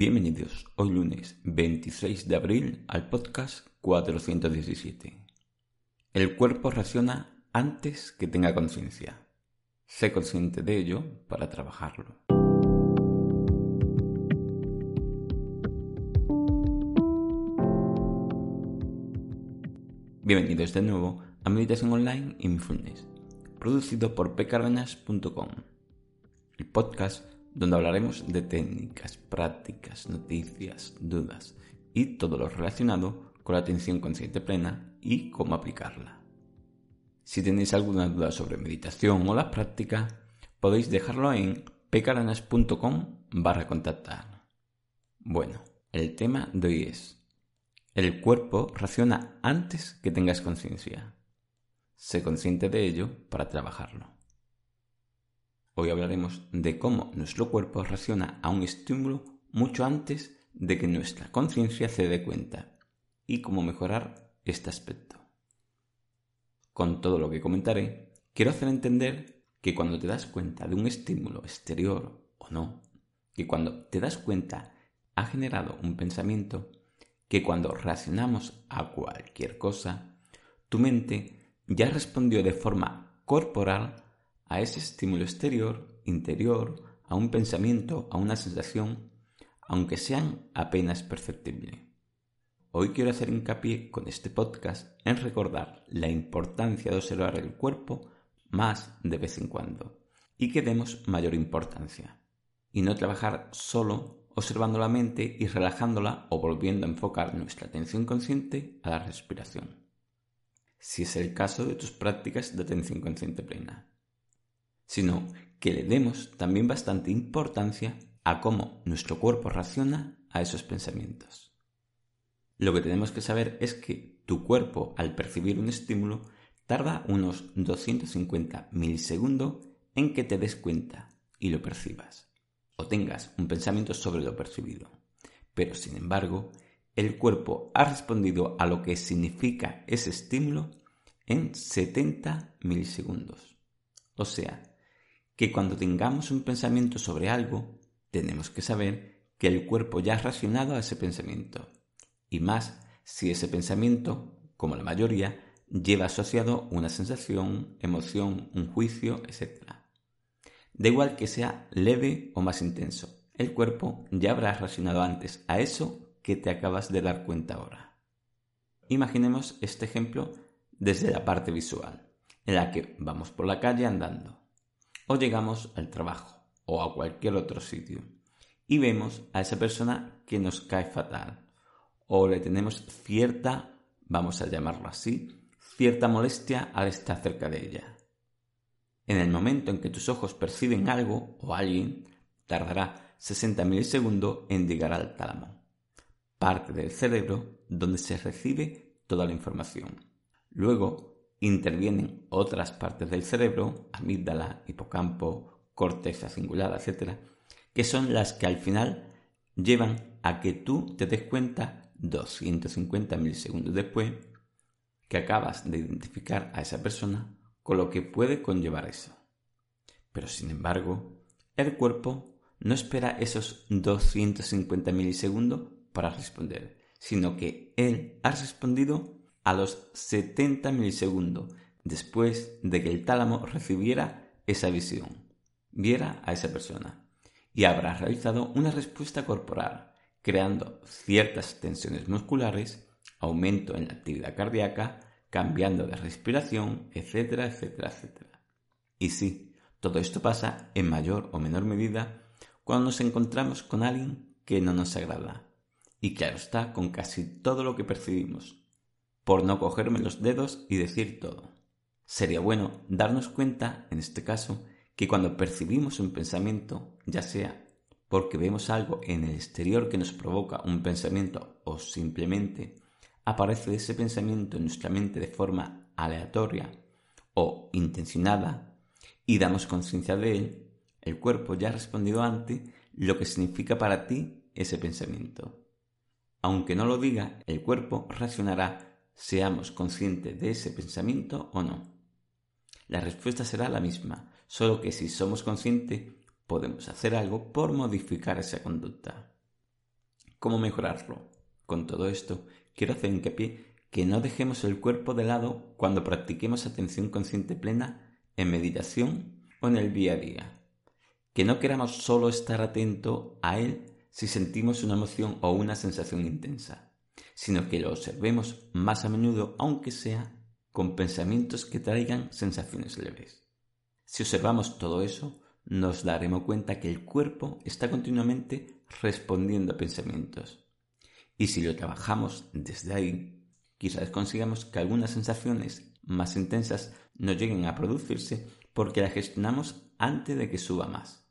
Bienvenidos hoy lunes 26 de abril al podcast 417. El cuerpo reacciona antes que tenga conciencia. Sé consciente de ello para trabajarlo. Bienvenidos de nuevo a Meditación Online y Mindfulness, producido por pcardenas.com, el podcast donde hablaremos de técnicas, prácticas, noticias, dudas y todo lo relacionado con la atención consciente plena y cómo aplicarla. Si tenéis alguna duda sobre meditación o la práctica, podéis dejarlo en pecaranas.com barra contactar. Bueno, el tema de hoy es El cuerpo reacciona antes que tengas conciencia. Sé consciente de ello para trabajarlo. Hoy hablaremos de cómo nuestro cuerpo reacciona a un estímulo mucho antes de que nuestra conciencia se dé cuenta y cómo mejorar este aspecto. Con todo lo que comentaré, quiero hacer entender que cuando te das cuenta de un estímulo exterior o no, que cuando te das cuenta ha generado un pensamiento, que cuando reaccionamos a cualquier cosa, tu mente ya respondió de forma corporal a ese estímulo exterior, interior, a un pensamiento, a una sensación, aunque sean apenas perceptibles. Hoy quiero hacer hincapié con este podcast en recordar la importancia de observar el cuerpo más de vez en cuando y que demos mayor importancia y no trabajar solo observando la mente y relajándola o volviendo a enfocar nuestra atención consciente a la respiración. Si es el caso de tus prácticas de atención consciente plena sino que le demos también bastante importancia a cómo nuestro cuerpo reacciona a esos pensamientos. Lo que tenemos que saber es que tu cuerpo, al percibir un estímulo, tarda unos 250 milisegundos en que te des cuenta y lo percibas, o tengas un pensamiento sobre lo percibido. Pero, sin embargo, el cuerpo ha respondido a lo que significa ese estímulo en 70 milisegundos. O sea, que cuando tengamos un pensamiento sobre algo, tenemos que saber que el cuerpo ya ha reaccionado a ese pensamiento. Y más si ese pensamiento, como la mayoría, lleva asociado una sensación, emoción, un juicio, etc. Da igual que sea leve o más intenso, el cuerpo ya habrá reaccionado antes a eso que te acabas de dar cuenta ahora. Imaginemos este ejemplo desde la parte visual, en la que vamos por la calle andando o llegamos al trabajo o a cualquier otro sitio y vemos a esa persona que nos cae fatal o le tenemos cierta, vamos a llamarlo así, cierta molestia al estar cerca de ella. En el momento en que tus ojos perciben algo o alguien, tardará 60 milisegundos en llegar al tálamo, parte del cerebro donde se recibe toda la información. Luego intervienen otras partes del cerebro, amígdala, hipocampo, corteza cingulada, etc., que son las que al final llevan a que tú te des cuenta 250 milisegundos después que acabas de identificar a esa persona con lo que puede conllevar eso. Pero sin embargo, el cuerpo no espera esos 250 milisegundos para responder, sino que él ha respondido a los 70 milisegundos después de que el tálamo recibiera esa visión, viera a esa persona y habrá realizado una respuesta corporal, creando ciertas tensiones musculares, aumento en la actividad cardíaca, cambiando de respiración, etcétera, etcétera, etcétera. Y sí, todo esto pasa en mayor o menor medida cuando nos encontramos con alguien que no nos agrada. Y claro está con casi todo lo que percibimos, por no cogerme los dedos y decir todo. Sería bueno darnos cuenta, en este caso, que cuando percibimos un pensamiento, ya sea porque vemos algo en el exterior que nos provoca un pensamiento o simplemente aparece ese pensamiento en nuestra mente de forma aleatoria o intencionada y damos conciencia de él, el cuerpo ya ha respondido ante lo que significa para ti ese pensamiento. Aunque no lo diga, el cuerpo reaccionará seamos conscientes de ese pensamiento o no. La respuesta será la misma, solo que si somos conscientes podemos hacer algo por modificar esa conducta. ¿Cómo mejorarlo? Con todo esto, quiero hacer hincapié que no dejemos el cuerpo de lado cuando practiquemos atención consciente plena en meditación o en el día a día. Que no queramos solo estar atento a él si sentimos una emoción o una sensación intensa, sino que lo observemos más a menudo aunque sea con pensamientos que traigan sensaciones leves. Si observamos todo eso, nos daremos cuenta que el cuerpo está continuamente respondiendo a pensamientos. Y si lo trabajamos desde ahí, quizás consigamos que algunas sensaciones más intensas no lleguen a producirse porque las gestionamos antes de que suba más.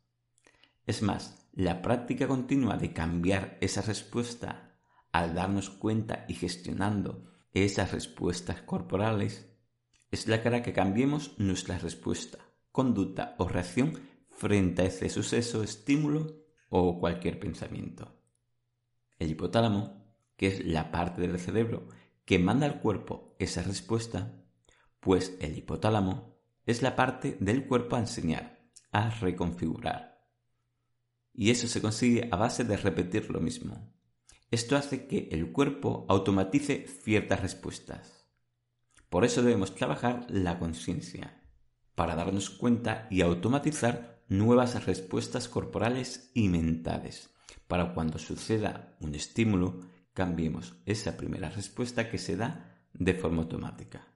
Es más, la práctica continua de cambiar esa respuesta al darnos cuenta y gestionando esas respuestas corporales es la cara que cambiemos nuestra respuesta, conducta o reacción frente a ese suceso, estímulo o cualquier pensamiento. El hipotálamo, que es la parte del cerebro que manda al cuerpo esa respuesta, pues el hipotálamo es la parte del cuerpo a enseñar, a reconfigurar. Y eso se consigue a base de repetir lo mismo. Esto hace que el cuerpo automatice ciertas respuestas. Por eso debemos trabajar la conciencia, para darnos cuenta y automatizar nuevas respuestas corporales y mentales, para cuando suceda un estímulo, cambiemos esa primera respuesta que se da de forma automática.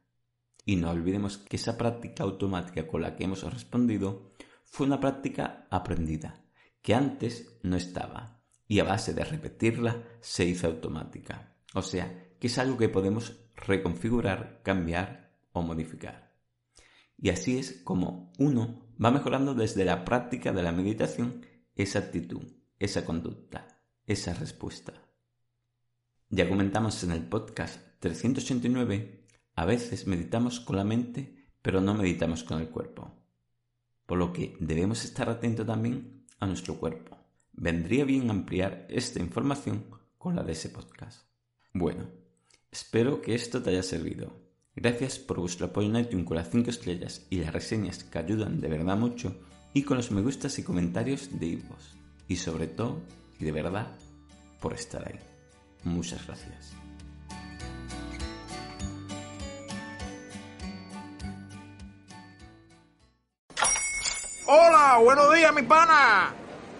Y no olvidemos que esa práctica automática con la que hemos respondido fue una práctica aprendida, que antes no estaba, y a base de repetirla se hizo automática. O sea, que es algo que podemos reconfigurar, cambiar o modificar. Y así es como uno va mejorando desde la práctica de la meditación esa actitud, esa conducta, esa respuesta. Ya comentamos en el podcast 389, a veces meditamos con la mente, pero no meditamos con el cuerpo. Por lo que debemos estar atentos también a nuestro cuerpo. Vendría bien ampliar esta información con la de ese podcast. Bueno, espero que esto te haya servido. Gracias por vuestro apoyo en iTunes con las 5 estrellas y las reseñas que ayudan de verdad mucho y con los me gustas y comentarios de Ivos. Y sobre todo, y de verdad, por estar ahí. Muchas gracias. Hola, buenos días, mi pana.